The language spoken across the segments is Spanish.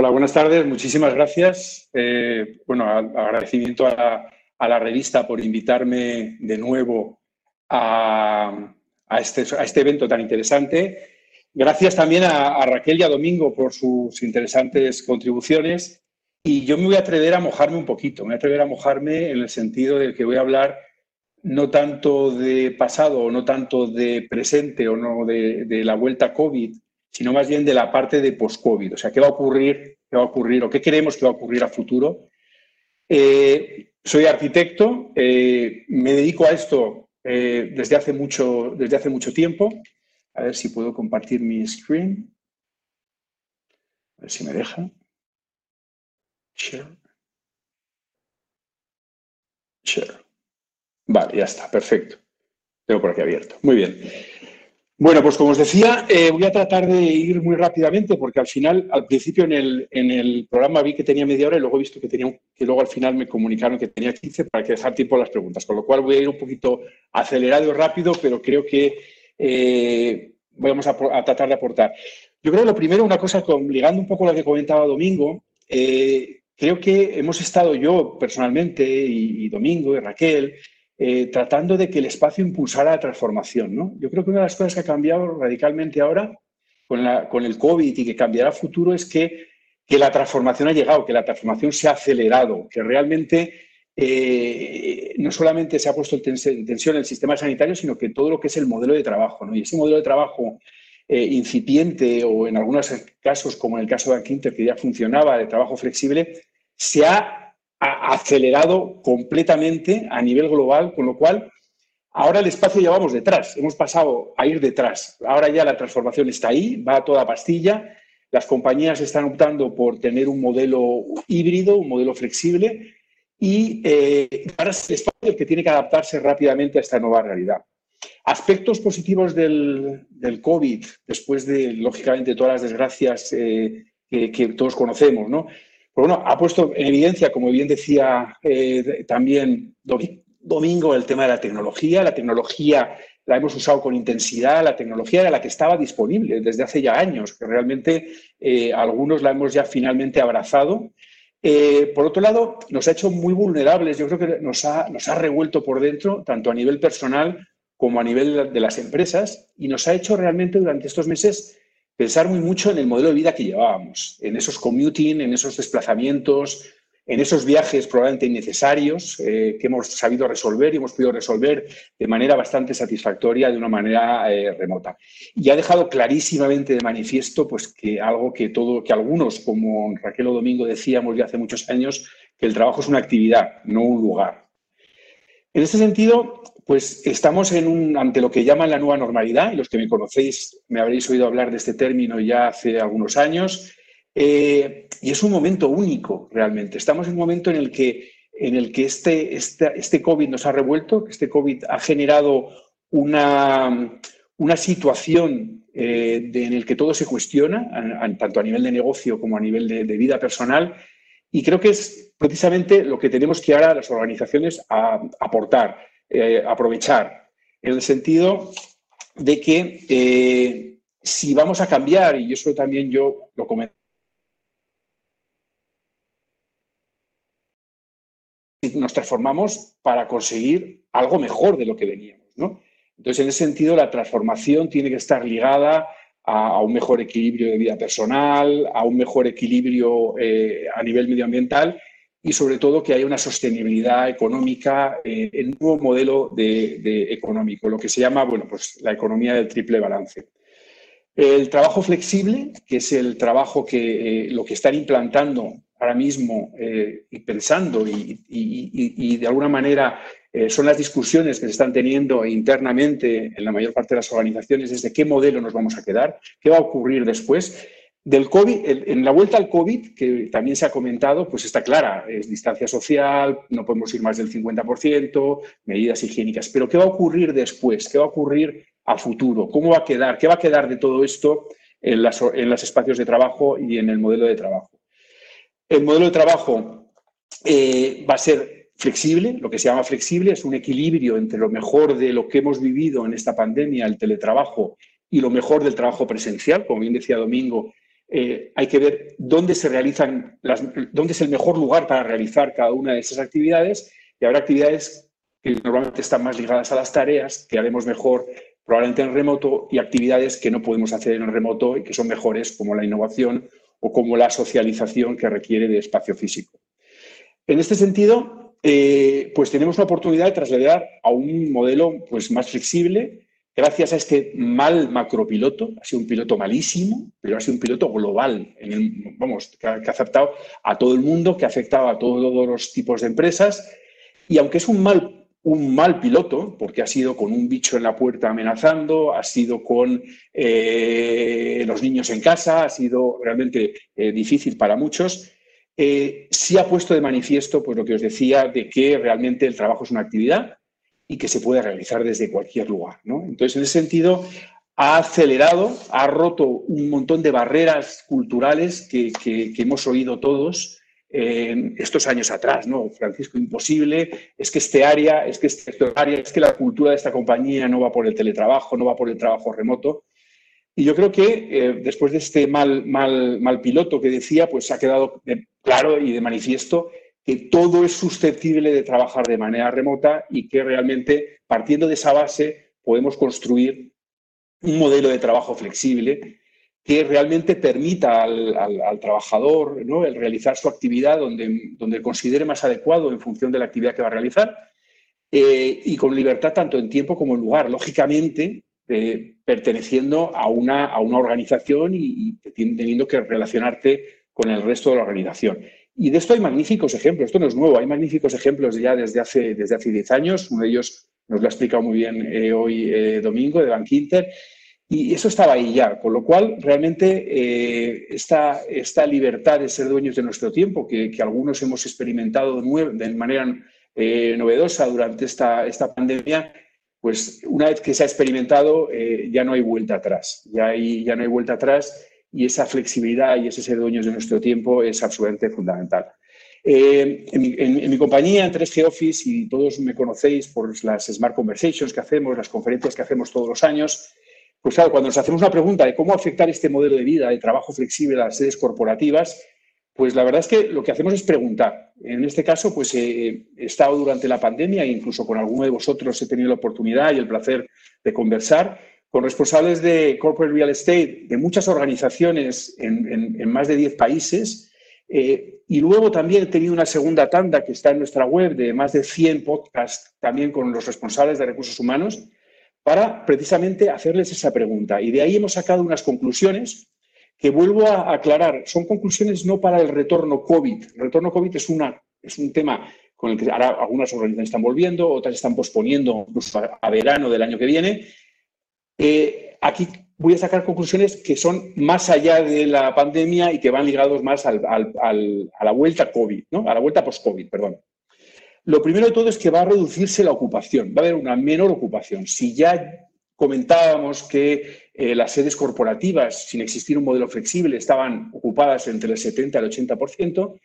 hola, buenas tardes. Muchísimas gracias. Eh, bueno, agradecimiento a la, revista por invitarme de nuevo a, este, este, evento tan interesante. Gracias también a, Raquel y a Domingo por sus interesantes contribuciones. Y yo me voy a atrever a mojarme un poquito. Me voy a atrever a mojarme en el sentido de que voy a hablar no tanto de pasado o no tanto de presente o no de, de la vuelta COVID, sino más bien de la parte de post-COVID. O sea, ¿qué va a ocurrir? ¿Qué va a ocurrir o qué creemos que va a ocurrir a futuro? Eh, soy arquitecto, eh, me dedico a esto eh, desde, hace mucho, desde hace mucho tiempo. A ver si puedo compartir mi screen. A ver si me deja. Share. Share. Vale, ya está, perfecto. Tengo por aquí abierto. Muy bien. Bueno, pues como os decía, eh, voy a tratar de ir muy rápidamente porque al final, al principio en el, en el, programa vi que tenía media hora y luego he visto que, tenía, que luego al final me comunicaron que tenía 15 para que dejar tiempo a las preguntas, con lo cual voy a ir un poquito acelerado y rápido, pero creo que eh, vamos a, tratar de aportar. Yo creo que lo primero, una cosa, ligando un poco a lo que comentaba Domingo, eh, creo que hemos estado yo personalmente y Domingo y Raquel, eh, tratando de que el espacio impulsara la transformación. ¿no? Yo creo que una de las cosas que ha cambiado radicalmente ahora con, el COVID y que cambiará a futuro es que, la transformación ha llegado, que la transformación se ha acelerado, que realmente eh, no solamente se ha puesto en tensión el sistema sanitario, sino que todo lo que es el modelo de trabajo. ¿no? Y ese modelo de trabajo eh, incipiente o en algunos casos, como en el caso de Quinter, que ya funcionaba, de trabajo flexible, se ha ha acelerado completamente a nivel global, con lo cual ahora el espacio ya vamos detrás, hemos pasado a ir detrás. Ahora ya la transformación está ahí, va a toda pastilla. Las compañías están optando por tener un modelo híbrido, un modelo flexible, y eh, ahora es el espacio que tiene que adaptarse rápidamente a esta nueva realidad. Aspectos positivos del, COVID, después de, lógicamente, todas las desgracias eh, que, que, todos conocemos, ¿no? Pues bueno, ha puesto en evidencia, como bien decía eh, también Domingo, el tema de la tecnología. La tecnología la hemos usado con intensidad, la tecnología era la que estaba disponible desde hace ya años, que realmente eh, algunos la hemos ya finalmente abrazado. Eh, por otro lado, nos ha hecho muy vulnerables, yo creo que nos ha, nos ha revuelto por dentro, tanto a nivel personal como a nivel de las empresas, y nos ha hecho realmente durante estos meses pensar muy mucho en el modelo de vida que llevábamos, en esos commuting, en esos desplazamientos, en esos viajes probablemente innecesarios eh, que hemos sabido resolver y hemos podido resolver de manera bastante satisfactoria de una manera eh, remota. Y ha dejado clarísimamente de manifiesto pues, que algo que, todo, que algunos, como Raquel o Domingo decíamos ya hace muchos años, que el trabajo es una actividad, no un lugar. En este sentido, pues estamos ante lo que llaman la nueva normalidad, y los que me conocéis me habréis oído hablar de este término ya hace algunos años, eh, y es un momento único realmente. Estamos en un momento en el que, este, este, COVID nos ha revuelto, este COVID ha generado una, situación eh, en el que todo se cuestiona, tanto a nivel de negocio como a nivel de, vida personal, y creo que es precisamente lo que tenemos que ahora las organizaciones aportar eh, aprovechar, en el sentido de que eh, si vamos a cambiar, y eso también yo lo comenté, nos transformamos para conseguir algo mejor de lo que veníamos. ¿no? Entonces, en ese sentido, la transformación tiene que estar ligada a, un mejor equilibrio de vida personal, a un mejor equilibrio eh, a nivel medioambiental y sobre todo que haya una sostenibilidad económica eh, en un nuevo modelo de, económico, lo que se llama bueno, pues, la economía del triple balance. El trabajo flexible, que es el trabajo que eh, lo que están implantando ahora mismo eh, y pensando y, de alguna manera son las discusiones que se están teniendo internamente en la mayor parte de las organizaciones es de qué modelo nos vamos a quedar, qué va a ocurrir después del COVID, en la vuelta al COVID, que también se ha comentado, pues está clara, es distancia social, no podemos ir más del 50%, medidas higiénicas. Pero ¿qué va a ocurrir después? ¿Qué va a ocurrir a futuro? ¿Cómo va a quedar? ¿Qué va a quedar de todo esto en, los espacios de trabajo y en el modelo de trabajo? El modelo de trabajo eh, va a ser flexible, lo que se llama flexible es un equilibrio entre lo mejor de lo que hemos vivido en esta pandemia, el teletrabajo, y lo mejor del trabajo presencial, como bien decía Domingo, eh, hay que ver dónde se realizan, las, dónde es el mejor lugar para realizar cada una de esas actividades y habrá actividades que normalmente están más ligadas a las tareas, que haremos mejor probablemente en remoto y actividades que no podemos hacer en remoto y que son mejores como la innovación o como la socialización que requiere de espacio físico. En este sentido, eh, pues tenemos la oportunidad de trasladar a un modelo pues, más flexible gracias a este mal macropiloto. Ha sido un piloto malísimo, pero ha sido un piloto global, en vamos, que ha, que afectado a todo el mundo, que ha afectado a todos los tipos de empresas. Y aunque es un mal un mal piloto, porque ha sido con un bicho en la puerta amenazando, ha sido con eh, los niños en casa, ha sido realmente eh, difícil para muchos. Eh, sí ha puesto de manifiesto pues, lo que os decía de que realmente el trabajo es una actividad y que se puede realizar desde cualquier lugar. Entonces, en ese sentido, ha acelerado, ha roto un montón de barreras culturales que hemos oído todos estos años atrás, ¿no? Francisco, imposible, es que este área, es que este área, es que la cultura de esta compañía no va por el teletrabajo, no va por el trabajo remoto. Y yo creo que eh, después de este mal, mal, mal piloto que decía, pues ha quedado claro y de manifiesto que todo es susceptible de trabajar de manera remota y que realmente, partiendo de esa base, podemos construir un modelo de trabajo flexible que realmente permita al, trabajador el realizar su actividad donde, donde considere más adecuado en función de la actividad que va a realizar eh, y con libertad tanto en tiempo como en lugar. Lógicamente, eh, perteneciendo a una, a una organización y, teniendo que relacionarte con el resto de la organización. Y de esto hay magníficos ejemplos, esto no es nuevo, hay magníficos ejemplos ya desde hace, desde hace 10 años, uno de ellos nos lo ha explicado muy bien eh, hoy Domingo de Bank Inter, y eso estaba ahí ya, con lo cual realmente eh, esta, esta, libertad de ser dueños de nuestro tiempo, que, algunos hemos experimentado de manera eh, novedosa durante esta, esta pandemia, pues una vez que se ha experimentado eh, ya no hay vuelta atrás, ya, hay, ya no hay vuelta atrás y esa flexibilidad y ese ser dueños de nuestro tiempo es absolutamente fundamental. En mi, en, mi, compañía, en 3G Office, y todos me conocéis por las Smart Conversations que hacemos, las conferencias que hacemos todos los años, pues claro, cuando nos hacemos una pregunta de cómo afectar este modelo de vida, de trabajo flexible a las sedes corporativas, pues la verdad es que lo que hacemos es preguntar. En este caso, pues eh, he estado durante la pandemia e incluso con alguno de vosotros he tenido la oportunidad y el placer de conversar con responsables de corporate real estate de muchas organizaciones en, más de 10 países. Eh, y luego también he tenido una segunda tanda que está en nuestra web de más de 100 podcasts también con los responsables de recursos humanos para precisamente hacerles esa pregunta. Y de ahí hemos sacado unas conclusiones que vuelvo a aclarar. Son conclusiones no para el retorno COVID. El retorno COVID es, una, es un tema con el que ahora algunas organizaciones están volviendo, otras están posponiendo incluso a, verano del año que viene. Eh, aquí voy a sacar conclusiones que son más allá de la pandemia y que van ligados más a la vuelta COVID, ¿no? a la vuelta post-COVID, perdón. Lo primero de todo es que va a reducirse la ocupación, va a haber una menor ocupación. Si ya comentábamos que eh, las sedes corporativas, sin existir un modelo flexible, estaban ocupadas entre el 70 y el 80%,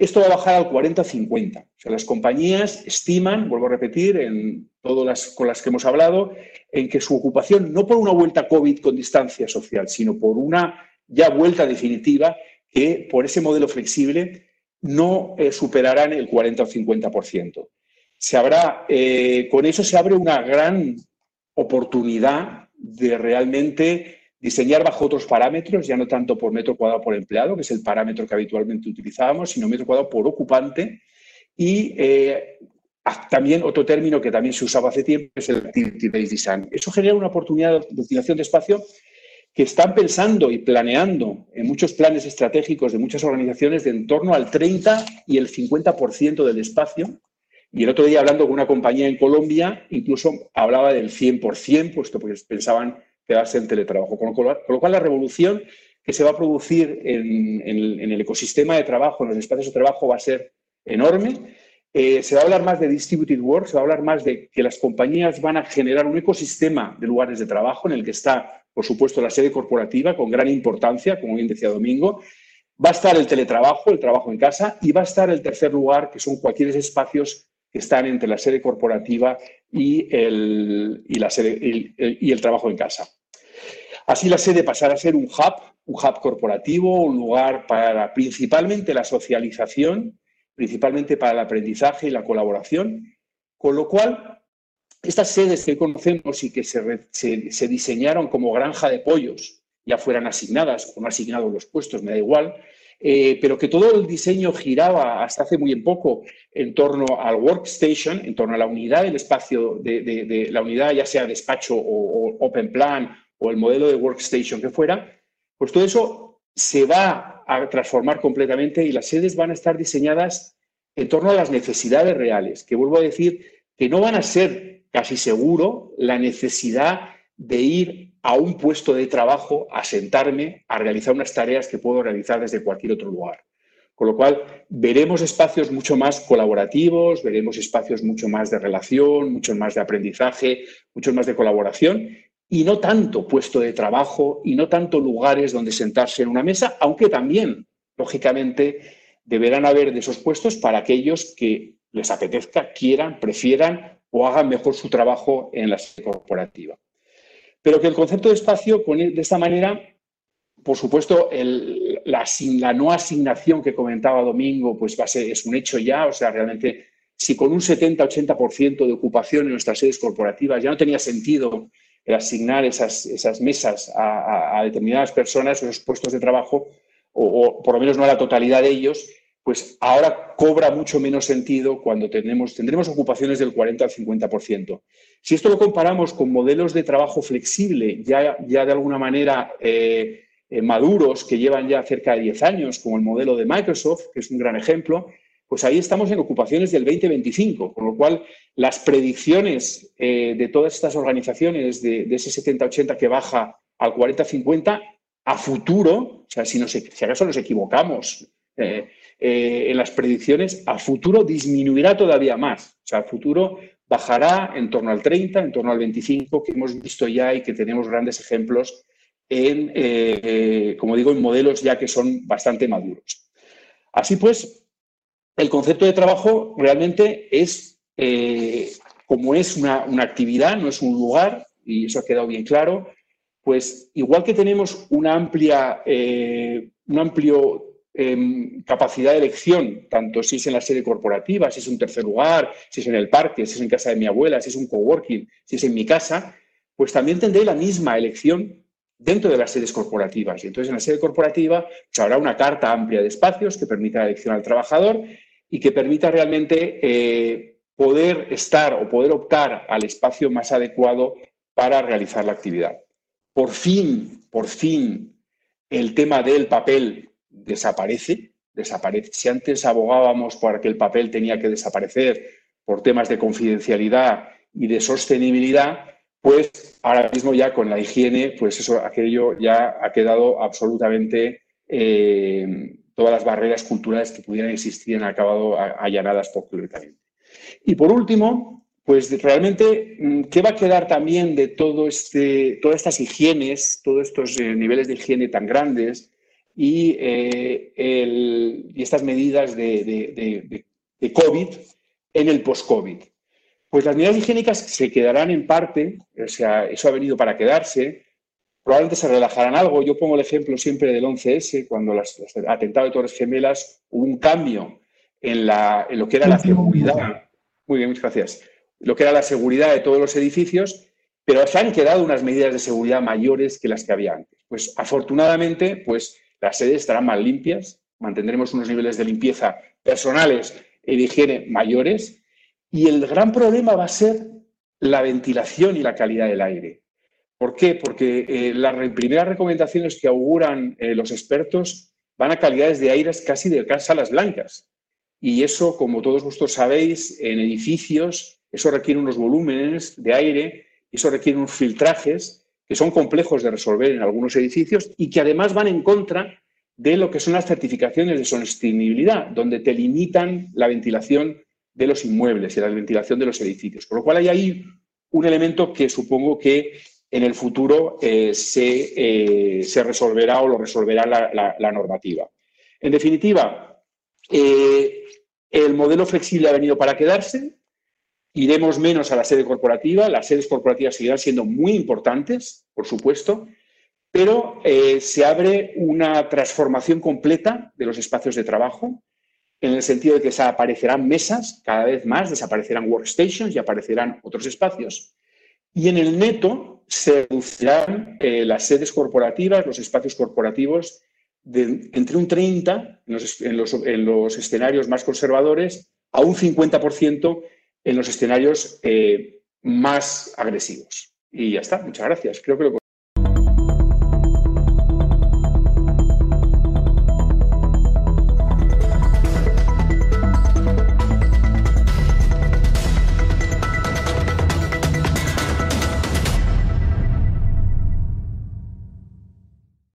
esto va a bajar al 40-50. O sea, las compañías estiman, vuelvo a repetir, en todas las con las que hemos hablado, en que su ocupación, no por una vuelta COVID con distancia social, sino por una ya vuelta definitiva, que por ese modelo flexible no eh, superarán el 40 o 50%. Se habrá, eh, con eso se abre una gran oportunidad de realmente diseñar bajo otros parámetros, ya no tanto por metro cuadrado por empleado, que es el parámetro que habitualmente utilizábamos, sino metro cuadrado por ocupante. Y eh, también otro término que también se usaba hace tiempo es el Activity-Based Design. Eso genera una oportunidad de utilización de espacio que están pensando y planeando en muchos planes estratégicos de muchas organizaciones de en torno al 30 y el 50% del espacio. Y el otro día, hablando con una compañía en Colombia, incluso hablaba del 100%, puesto que pensaban quedarse en teletrabajo. Con lo, cual, la revolución que se va a producir en, el ecosistema de trabajo, en los espacios de trabajo, va a ser enorme. Eh, se va a hablar más de distributed work, se va a hablar más de que las compañías van a generar un ecosistema de lugares de trabajo en el que está por supuesto, la sede corporativa con gran importancia, como bien decía Domingo. Va a estar el teletrabajo, el trabajo en casa, y va a estar el tercer lugar, que son cualquier espacios que están entre la sede corporativa y el, la sede, y el trabajo en casa. Así la sede pasará a ser un hub, un hub corporativo, un lugar para principalmente la socialización, principalmente para el aprendizaje y la colaboración, con lo cual estas sedes que conocemos y que se, diseñaron como granja de pollos, ya fueran asignadas o no asignados los puestos, me da igual, eh, pero que todo el diseño giraba hasta hace muy poco en torno al workstation, en torno a la unidad del espacio de, la unidad, ya sea despacho o, open plan o el modelo de workstation que fuera, pues todo eso se va a transformar completamente y las sedes van a estar diseñadas en torno a las necesidades reales, que vuelvo a decir que no van a ser casi seguro la necesidad de ir a un puesto de trabajo, a sentarme, a realizar unas tareas que puedo realizar desde cualquier otro lugar. Con lo cual, veremos espacios mucho más colaborativos, veremos espacios mucho más de relación, mucho más de aprendizaje, mucho más de colaboración y no tanto puesto de trabajo y no tanto lugares donde sentarse en una mesa, aunque también, lógicamente, deberán haber de esos puestos para aquellos que les apetezca, quieran, prefieran o hagan mejor su trabajo en la sede corporativa. Pero que el concepto de espacio, de esta manera, por supuesto, la, no asignación que comentaba Domingo, pues va a ser, es un hecho ya, o sea, realmente, si con un 70-80% de ocupación en nuestras sedes corporativas ya no tenía sentido el asignar esas, esas mesas a, determinadas personas, esos puestos de trabajo, o, por lo menos no a la totalidad de ellos, pues ahora cobra mucho menos sentido cuando tenemos, tendremos ocupaciones del 40 al 50%. Si esto lo comparamos con modelos de trabajo flexible, ya, ya de alguna manera eh, eh, maduros, que llevan ya cerca de 10 años, como el modelo de Microsoft, que es un gran ejemplo, pues ahí estamos en ocupaciones del 20-25, con lo cual las predicciones eh, de todas estas organizaciones de, ese 70-80 que baja al 40-50, a futuro, o sea, si, si acaso nos equivocamos, eh, en las predicciones, a futuro disminuirá todavía más. O sea, a futuro bajará en torno al 30, en torno al 25, que hemos visto ya y que tenemos grandes ejemplos en, eh, como digo, en modelos ya que son bastante maduros. Así pues, el concepto de trabajo realmente es, eh, como es una, actividad, no es un lugar, y eso ha quedado bien claro, pues igual que tenemos una amplia, un amplio Em, capacidad de elección, tanto si es en la sede corporativa, si es un tercer lugar, si es en el parque, si es en casa de mi abuela, si es un coworking, si es en mi casa, pues también tendré la misma elección dentro de las sedes corporativas. Y entonces en la sede corporativa pues, habrá una carta amplia de espacios que permita la elección al trabajador y que permita realmente eh, poder estar o poder optar al espacio más adecuado para realizar la actividad. Por fin, por fin, el tema del papel desaparece, desaparece. Si antes abogábamos para que el papel tenía que desaparecer por temas de confidencialidad y de sostenibilidad, pues ahora mismo ya con la higiene, pues eso, aquello ya ha quedado absolutamente, eh, todas las barreras culturales que pudieran existir han acabado allanadas completamente. Y por último, pues realmente, mm, ¿qué va a quedar también de todo este, todas estas higienes, todos estos eh, niveles de higiene tan grandes eh, y, estas medidas de, COVID en el post-COVID. Pues las medidas higiénicas se quedarán en parte, o sea, eso ha venido para quedarse, probablemente se relajarán algo. Yo pongo el ejemplo siempre del 11S, cuando las, atentado de Torres Gemelas hubo un cambio en, la, en lo que era la seguridad. Muy bien, muchas gracias. Lo que era la seguridad de todos los edificios, pero se han quedado unas medidas de seguridad mayores que las que había antes. Pues afortunadamente, pues las sedes estarán más limpias, mantendremos unos niveles de limpieza personales y de higiene mayores y el gran problema va a ser la ventilación y la calidad del aire. ¿Por qué? Porque eh, las primeras recomendaciones que auguran eh, los expertos van a calidades de aire casi de salas blancas. Y eso, como todos vosotros sabéis, en edificios, eso requiere unos volúmenes de aire, eso requiere unos filtrajes que son complejos de resolver en algunos edificios y que además van en contra de lo que son las certificaciones de sostenibilidad, donde te limitan la ventilación de los inmuebles y la ventilación de los edificios. Por lo cual hay ahí un elemento que supongo que en el futuro eh, eh, se, resolverá o lo resolverá la, normativa. En definitiva, eh, el modelo flexible ha venido para quedarse, iremos menos a la sede corporativa, las sedes corporativas seguirán siendo muy importantes, por supuesto, pero eh, se abre una transformación completa de los espacios de trabajo, en el sentido de que desaparecerán mesas cada vez más, desaparecerán workstations y aparecerán otros espacios. Y en el neto se reducirán eh, las sedes corporativas, los espacios corporativos, de, entre un 30 en los, escenarios más conservadores a un 50% en los escenarios eh, más agresivos. Y ya está, muchas gracias.